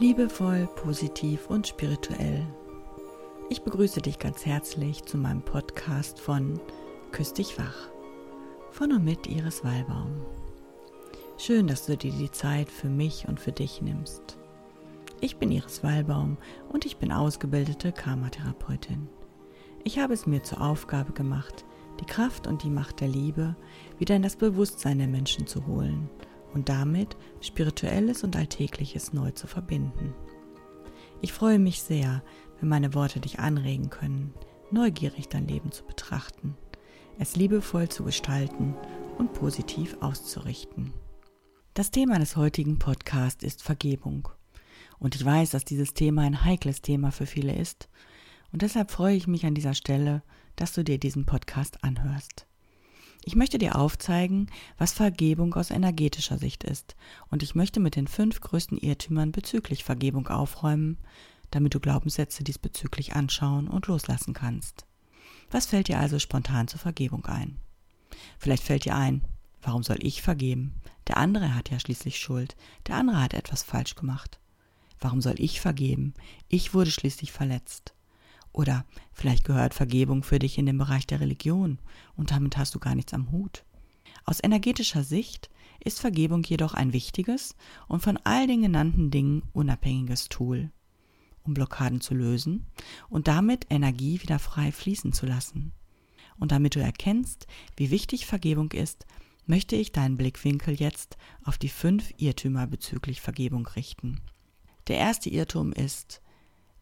Liebevoll, positiv und spirituell. Ich begrüße dich ganz herzlich zu meinem Podcast von Küss dich wach. Von und mit Iris Wallbaum. Schön, dass du dir die Zeit für mich und für dich nimmst. Ich bin Iris Wallbaum und ich bin ausgebildete Karmatherapeutin. Ich habe es mir zur Aufgabe gemacht, die Kraft und die Macht der Liebe wieder in das Bewusstsein der Menschen zu holen und damit Spirituelles und Alltägliches neu zu verbinden. Ich freue mich sehr, wenn meine Worte dich anregen können, neugierig dein Leben zu betrachten, es liebevoll zu gestalten und positiv auszurichten. Das Thema des heutigen Podcasts ist Vergebung. Und ich weiß, dass dieses Thema ein heikles Thema für viele ist. Und deshalb freue ich mich an dieser Stelle, dass du dir diesen Podcast anhörst. Ich möchte dir aufzeigen, was Vergebung aus energetischer Sicht ist, und ich möchte mit den fünf größten Irrtümern bezüglich Vergebung aufräumen, damit du Glaubenssätze diesbezüglich anschauen und loslassen kannst. Was fällt dir also spontan zur Vergebung ein? Vielleicht fällt dir ein, warum soll ich vergeben? Der andere hat ja schließlich Schuld, der andere hat etwas falsch gemacht. Warum soll ich vergeben? Ich wurde schließlich verletzt. Oder vielleicht gehört Vergebung für dich in den Bereich der Religion und damit hast du gar nichts am Hut. Aus energetischer Sicht ist Vergebung jedoch ein wichtiges und von all den genannten Dingen unabhängiges Tool, um Blockaden zu lösen und damit Energie wieder frei fließen zu lassen. Und damit du erkennst, wie wichtig Vergebung ist, möchte ich deinen Blickwinkel jetzt auf die fünf Irrtümer bezüglich Vergebung richten. Der erste Irrtum ist,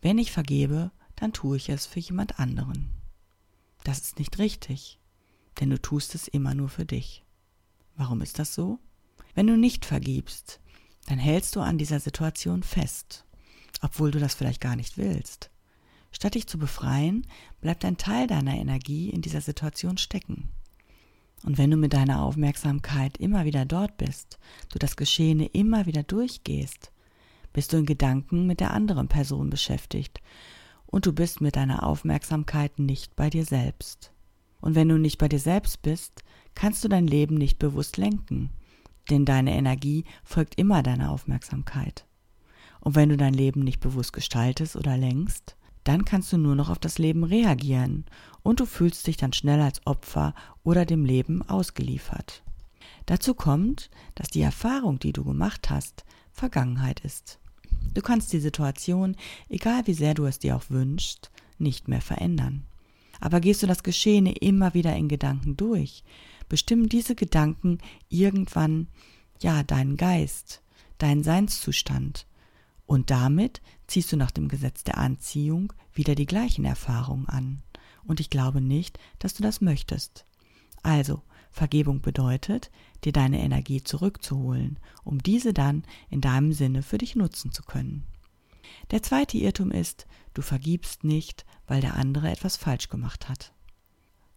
wenn ich vergebe, dann tue ich es für jemand anderen. Das ist nicht richtig, denn du tust es immer nur für dich. Warum ist das so? Wenn du nicht vergibst, dann hältst du an dieser Situation fest, obwohl du das vielleicht gar nicht willst. Statt dich zu befreien, bleibt ein Teil deiner Energie in dieser Situation stecken. Und wenn du mit deiner Aufmerksamkeit immer wieder dort bist, du das Geschehene immer wieder durchgehst, bist du in Gedanken mit der anderen Person beschäftigt und du bist mit deiner Aufmerksamkeit nicht bei dir selbst. Und wenn du nicht bei dir selbst bist, kannst du dein Leben nicht bewusst lenken, denn deine Energie folgt immer deiner Aufmerksamkeit. Und wenn du dein Leben nicht bewusst gestaltest oder lenkst, dann kannst du nur noch auf das Leben reagieren und du fühlst dich dann schnell als Opfer oder dem Leben ausgeliefert. Dazu kommt, dass die Erfahrung, die du gemacht hast, Vergangenheit ist. Du kannst die Situation, egal wie sehr du es dir auch wünschst, nicht mehr verändern. Aber gehst du das Geschehene immer wieder in Gedanken durch, bestimmen diese Gedanken irgendwann, ja, deinen Geist, deinen Seinszustand. Und damit ziehst du nach dem Gesetz der Anziehung wieder die gleichen Erfahrungen an. Und ich glaube nicht, dass du das möchtest. Also, Vergebung bedeutet, dir deine Energie zurückzuholen, um diese dann in deinem Sinne für dich nutzen zu können. Der zweite Irrtum ist, du vergibst nicht, weil der andere etwas falsch gemacht hat.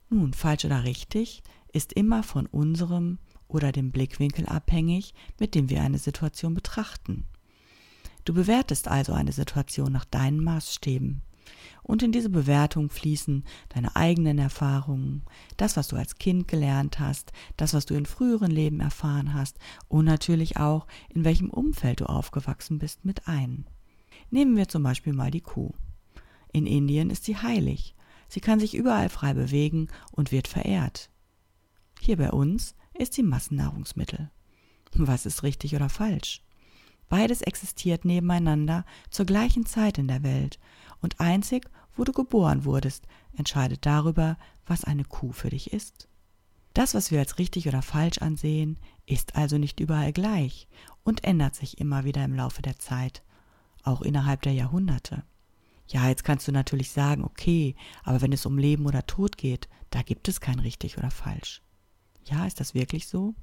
Nun, falsch oder richtig ist immer von unserem oder dem Blickwinkel abhängig, mit dem wir eine Situation betrachten. Du bewertest also eine Situation nach deinen Maßstäben. Und in diese Bewertung fließen deine eigenen Erfahrungen, das, was du als Kind gelernt hast, das, was du in früheren Leben erfahren hast und natürlich auch, in welchem Umfeld du aufgewachsen bist, mit ein. Nehmen wir zum Beispiel mal die Kuh. In Indien ist sie heilig. Sie kann sich überall frei bewegen und wird verehrt. Hier bei uns ist sie Massennahrungsmittel. Was ist richtig oder falsch? Beides existiert nebeneinander zur gleichen Zeit in der Welt und einzig, wo du geboren wurdest, entscheidet darüber, was eine Kuh für dich ist. Das, was wir als richtig oder falsch ansehen, ist also nicht überall gleich und ändert sich immer wieder im Laufe der Zeit, auch innerhalb der Jahrhunderte. Ja, jetzt kannst du natürlich sagen, okay, aber wenn es um Leben oder Tod geht, da gibt es kein richtig oder falsch. Ja, ist das wirklich so?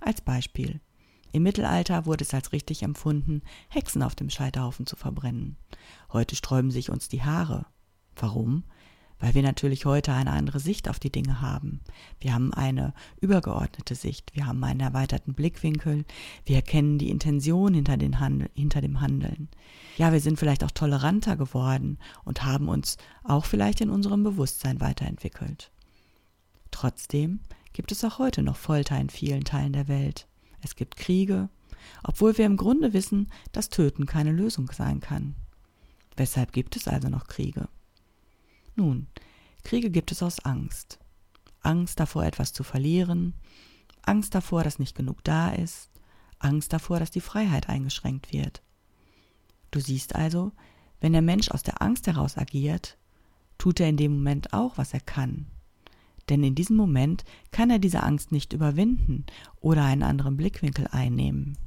Als Beispiel. Im Mittelalter wurde es als richtig empfunden, Hexen auf dem Scheiterhaufen zu verbrennen. Heute sträuben sich uns die Haare. Warum? Weil wir natürlich heute eine andere Sicht auf die Dinge haben. Wir haben eine übergeordnete Sicht, wir haben einen erweiterten Blickwinkel, wir erkennen die Intention hinter, Handel, hinter dem Handeln. Ja, wir sind vielleicht auch toleranter geworden und haben uns auch vielleicht in unserem Bewusstsein weiterentwickelt. Trotzdem gibt es auch heute noch Folter in vielen Teilen der Welt. Es gibt Kriege, obwohl wir im Grunde wissen, dass Töten keine Lösung sein kann. Weshalb gibt es also noch Kriege? Nun, Kriege gibt es aus Angst. Angst davor, etwas zu verlieren, Angst davor, dass nicht genug da ist, Angst davor, dass die Freiheit eingeschränkt wird. Du siehst also, wenn der Mensch aus der Angst heraus agiert, tut er in dem Moment auch, was er kann. Denn in diesem Moment kann er diese Angst nicht überwinden oder einen anderen Blickwinkel einnehmen.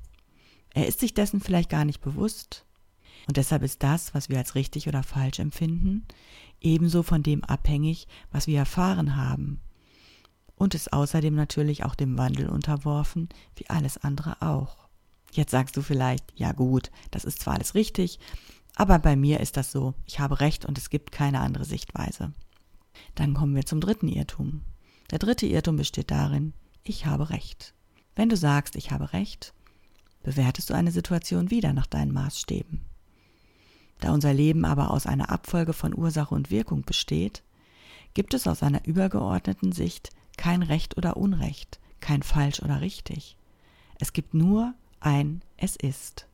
Er ist sich dessen vielleicht gar nicht bewusst. Und deshalb ist das, was wir als richtig oder falsch empfinden, ebenso von dem abhängig, was wir erfahren haben. Und ist außerdem natürlich auch dem Wandel unterworfen, wie alles andere auch. Jetzt sagst du vielleicht, ja gut, das ist zwar alles richtig, aber bei mir ist das so, ich habe recht und es gibt keine andere Sichtweise. Dann kommen wir zum dritten Irrtum. Der dritte Irrtum besteht darin, ich habe recht. Wenn du sagst, ich habe recht, bewertest du eine Situation wieder nach deinen Maßstäben. Da unser Leben aber aus einer Abfolge von Ursache und Wirkung besteht, gibt es aus einer übergeordneten Sicht kein Recht oder Unrecht, kein falsch oder richtig. Es gibt nur ein Es ist.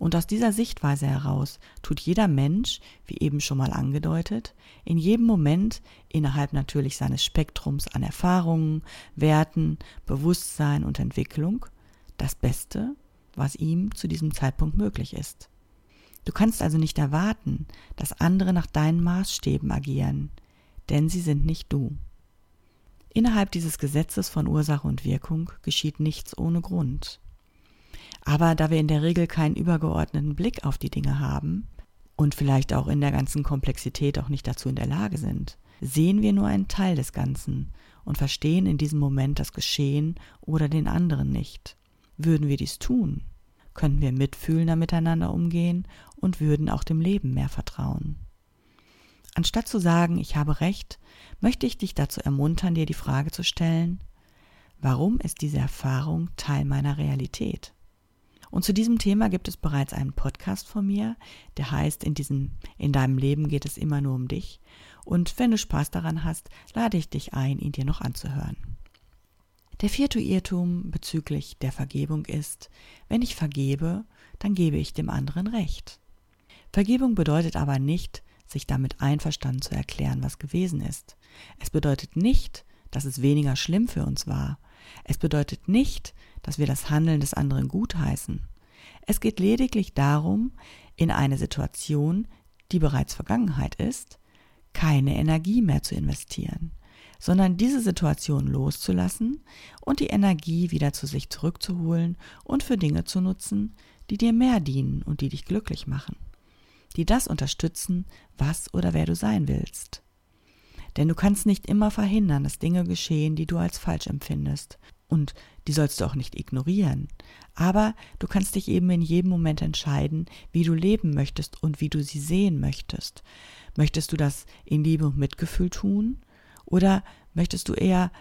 Und aus dieser Sichtweise heraus tut jeder Mensch, wie eben schon mal angedeutet, in jedem Moment innerhalb natürlich seines Spektrums an Erfahrungen, Werten, Bewusstsein und Entwicklung das Beste, was ihm zu diesem Zeitpunkt möglich ist. Du kannst also nicht erwarten, dass andere nach deinen Maßstäben agieren, denn sie sind nicht du. Innerhalb dieses Gesetzes von Ursache und Wirkung geschieht nichts ohne Grund. Aber da wir in der Regel keinen übergeordneten Blick auf die Dinge haben und vielleicht auch in der ganzen Komplexität auch nicht dazu in der Lage sind, sehen wir nur einen Teil des Ganzen und verstehen in diesem Moment das Geschehen oder den anderen nicht. Würden wir dies tun, könnten wir mitfühlender miteinander umgehen und würden auch dem Leben mehr vertrauen. Anstatt zu sagen, ich habe recht, möchte ich dich dazu ermuntern, dir die Frage zu stellen, warum ist diese Erfahrung Teil meiner Realität? Und zu diesem Thema gibt es bereits einen Podcast von mir, der heißt, in diesem, in deinem Leben geht es immer nur um dich. Und wenn du Spaß daran hast, lade ich dich ein, ihn dir noch anzuhören. Der vierte Irrtum bezüglich der Vergebung ist, wenn ich vergebe, dann gebe ich dem anderen Recht. Vergebung bedeutet aber nicht, sich damit einverstanden zu erklären, was gewesen ist. Es bedeutet nicht, dass es weniger schlimm für uns war. Es bedeutet nicht, dass wir das Handeln des anderen gutheißen. Es geht lediglich darum, in eine Situation, die bereits Vergangenheit ist, keine Energie mehr zu investieren sondern diese Situation loszulassen und die Energie wieder zu sich zurückzuholen und für Dinge zu nutzen, die dir mehr dienen und die dich glücklich machen, die das unterstützen, was oder wer du sein willst. Denn du kannst nicht immer verhindern, dass Dinge geschehen, die du als falsch empfindest. Und die sollst du auch nicht ignorieren. Aber du kannst dich eben in jedem Moment entscheiden, wie du leben möchtest und wie du sie sehen möchtest. Möchtest du das in Liebe und Mitgefühl tun? Oder möchtest du eher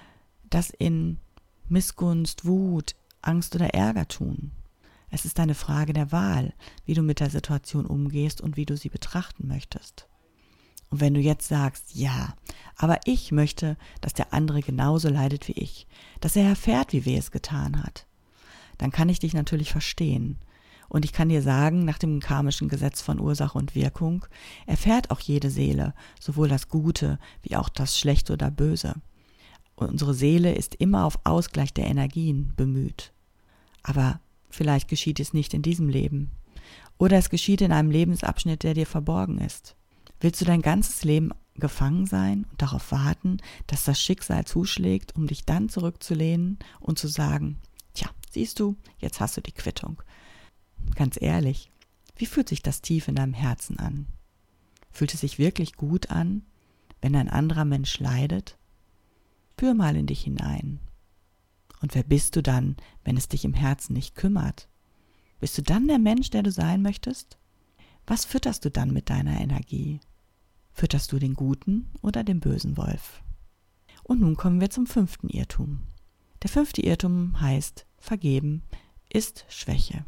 das in Missgunst, Wut, Angst oder Ärger tun? Es ist eine Frage der Wahl, wie du mit der Situation umgehst und wie du sie betrachten möchtest. Und wenn du jetzt sagst, ja, aber ich möchte, dass der andere genauso leidet wie ich, dass er erfährt, wie weh es getan hat, dann kann ich dich natürlich verstehen. Und ich kann dir sagen, nach dem karmischen Gesetz von Ursache und Wirkung erfährt auch jede Seele sowohl das Gute wie auch das Schlechte oder Böse. Unsere Seele ist immer auf Ausgleich der Energien bemüht. Aber vielleicht geschieht es nicht in diesem Leben. Oder es geschieht in einem Lebensabschnitt, der dir verborgen ist. Willst du dein ganzes Leben gefangen sein und darauf warten, dass das Schicksal zuschlägt, um dich dann zurückzulehnen und zu sagen, tja, siehst du, jetzt hast du die Quittung. Ganz ehrlich, wie fühlt sich das tief in deinem Herzen an? Fühlt es sich wirklich gut an, wenn ein anderer Mensch leidet? Spür mal in dich hinein. Und wer bist du dann, wenn es dich im Herzen nicht kümmert? Bist du dann der Mensch, der du sein möchtest? Was fütterst du dann mit deiner Energie? Fütterst du den guten oder den bösen Wolf? Und nun kommen wir zum fünften Irrtum. Der fünfte Irrtum heißt, vergeben ist Schwäche.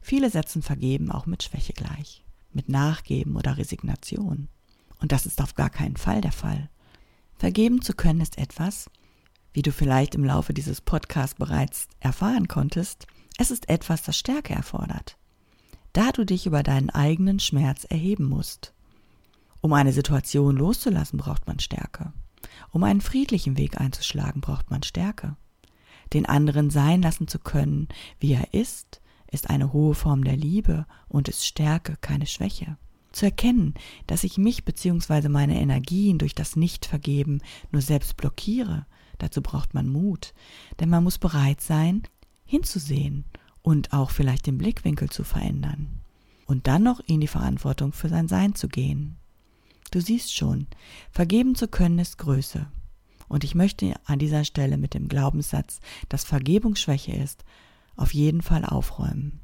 Viele setzen Vergeben auch mit Schwäche gleich, mit Nachgeben oder Resignation. Und das ist auf gar keinen Fall der Fall. Vergeben zu können ist etwas, wie du vielleicht im Laufe dieses Podcasts bereits erfahren konntest, Es ist etwas, das Stärke erfordert. Da du dich über deinen eigenen Schmerz erheben musst. Um eine Situation loszulassen, braucht man Stärke. Um einen friedlichen Weg einzuschlagen, braucht man Stärke. Den anderen sein lassen zu können, wie er ist, ist eine hohe Form der Liebe und ist Stärke, keine Schwäche. Zu erkennen, dass ich mich bzw. meine Energien durch das Nichtvergeben nur selbst blockiere, dazu braucht man Mut, denn man muss bereit sein, hinzusehen und auch vielleicht den Blickwinkel zu verändern und dann noch in die Verantwortung für sein Sein zu gehen. Du siehst schon, vergeben zu können ist Größe. Und ich möchte an dieser Stelle mit dem Glaubenssatz, dass Vergebung Schwäche ist, auf jeden Fall aufräumen.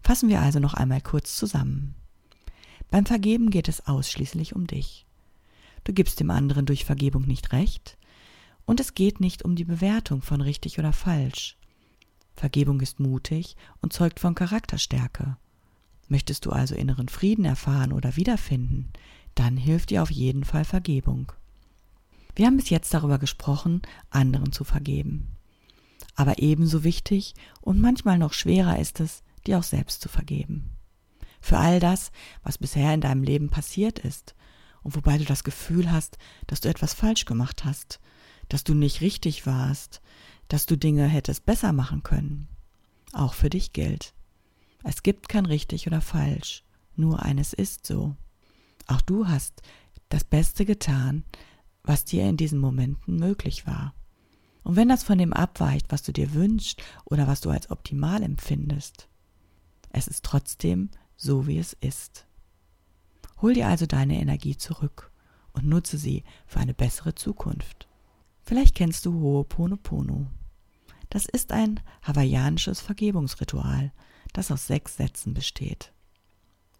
Fassen wir also noch einmal kurz zusammen. Beim Vergeben geht es ausschließlich um dich. Du gibst dem anderen durch Vergebung nicht recht, und es geht nicht um die Bewertung von richtig oder falsch. Vergebung ist mutig und zeugt von Charakterstärke. Möchtest du also inneren Frieden erfahren oder wiederfinden, dann hilft dir auf jeden Fall Vergebung. Wir haben bis jetzt darüber gesprochen, anderen zu vergeben. Aber ebenso wichtig und manchmal noch schwerer ist es, dir auch selbst zu vergeben. Für all das, was bisher in deinem Leben passiert ist und wobei du das Gefühl hast, dass du etwas falsch gemacht hast, dass du nicht richtig warst, dass du Dinge hättest besser machen können. Auch für dich gilt. Es gibt kein richtig oder falsch, nur eines ist so. Auch du hast das Beste getan, was dir in diesen Momenten möglich war. Und wenn das von dem abweicht, was du dir wünschst oder was du als optimal empfindest, es ist trotzdem so, wie es ist. Hol dir also deine Energie zurück und nutze sie für eine bessere Zukunft. Vielleicht kennst du Ho'oponopono. Das ist ein hawaiianisches Vergebungsritual, das aus sechs Sätzen besteht.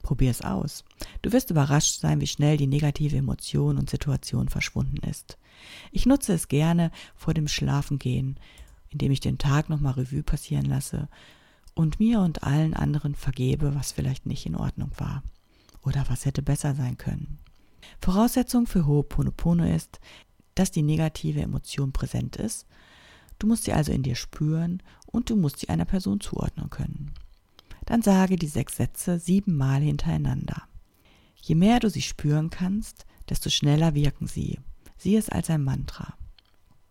Probier es aus. Du wirst überrascht sein, wie schnell die negative Emotion und Situation verschwunden ist. Ich nutze es gerne vor dem Schlafengehen, indem ich den Tag nochmal Revue passieren lasse und mir und allen anderen vergebe, was vielleicht nicht in Ordnung war oder was hätte besser sein können. Voraussetzung für Ho'oponopono ist, dass die negative Emotion präsent ist. Du musst sie also in dir spüren und du musst sie einer Person zuordnen können. Dann sage die sechs Sätze siebenmal hintereinander. Je mehr du sie spüren kannst, desto schneller wirken sie. Sieh es als ein Mantra.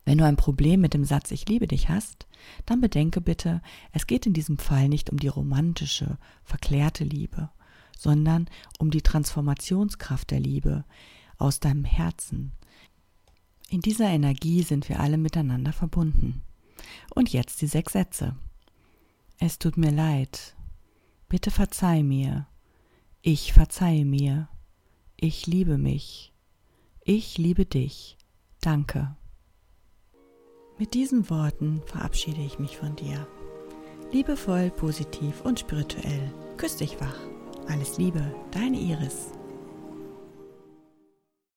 Wenn du ein Problem mit dem Satz Ich liebe dich hast, dann bedenke bitte, es geht in diesem Fall nicht um die romantische, verklärte Liebe, sondern um die Transformationskraft der Liebe aus deinem Herzen. In dieser Energie sind wir alle miteinander verbunden. Und jetzt die sechs Sätze. Es tut mir leid, Bitte verzeih mir. Ich verzeihe mir. Ich liebe mich. Ich liebe dich. Danke. Mit diesen Worten verabschiede ich mich von dir. Liebevoll, positiv und spirituell. Küss dich wach. Alles Liebe, deine Iris.